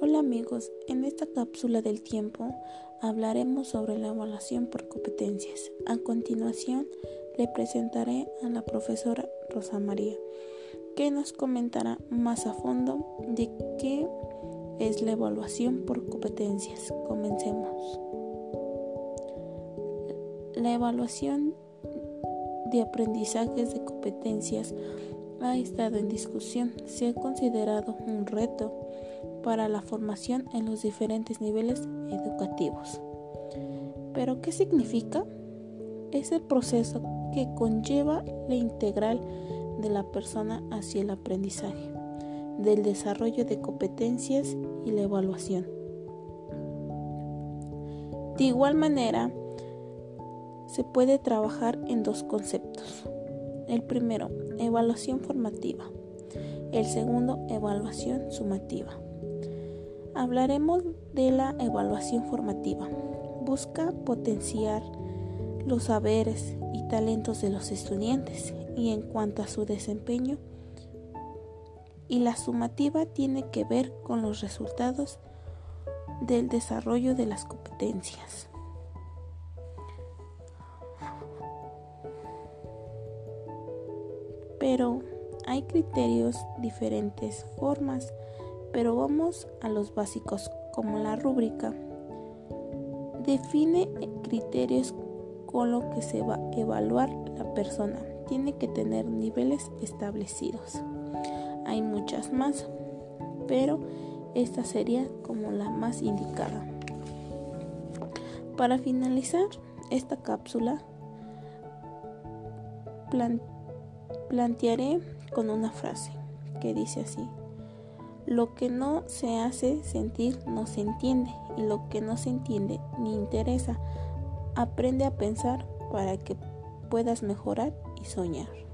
Hola amigos, en esta cápsula del tiempo hablaremos sobre la evaluación por competencias. A continuación le presentaré a la profesora Rosa María, que nos comentará más a fondo de qué es la evaluación por competencias. Comencemos. La evaluación de aprendizajes de competencias ha estado en discusión. Se ha considerado un reto para la formación en los diferentes niveles educativos. ¿Pero qué significa? Es el proceso que conlleva la integral de la persona hacia el aprendizaje, del desarrollo de competencias y la evaluación. De igual manera, se puede trabajar en dos conceptos. El primero, evaluación formativa. El segundo, evaluación sumativa. Hablaremos de la evaluación formativa. Busca potenciar los saberes y talentos de los estudiantes y en cuanto a su desempeño. Y la sumativa tiene que ver con los resultados del desarrollo de las competencias. Pero hay criterios, diferentes formas pero vamos a los básicos como la rúbrica. Define criterios con lo que se va a evaluar la persona. Tiene que tener niveles establecidos. Hay muchas más, pero esta sería como la más indicada. Para finalizar esta cápsula, plantearé con una frase que dice así. Lo que no se hace sentir no se entiende y lo que no se entiende ni interesa. Aprende a pensar para que puedas mejorar y soñar.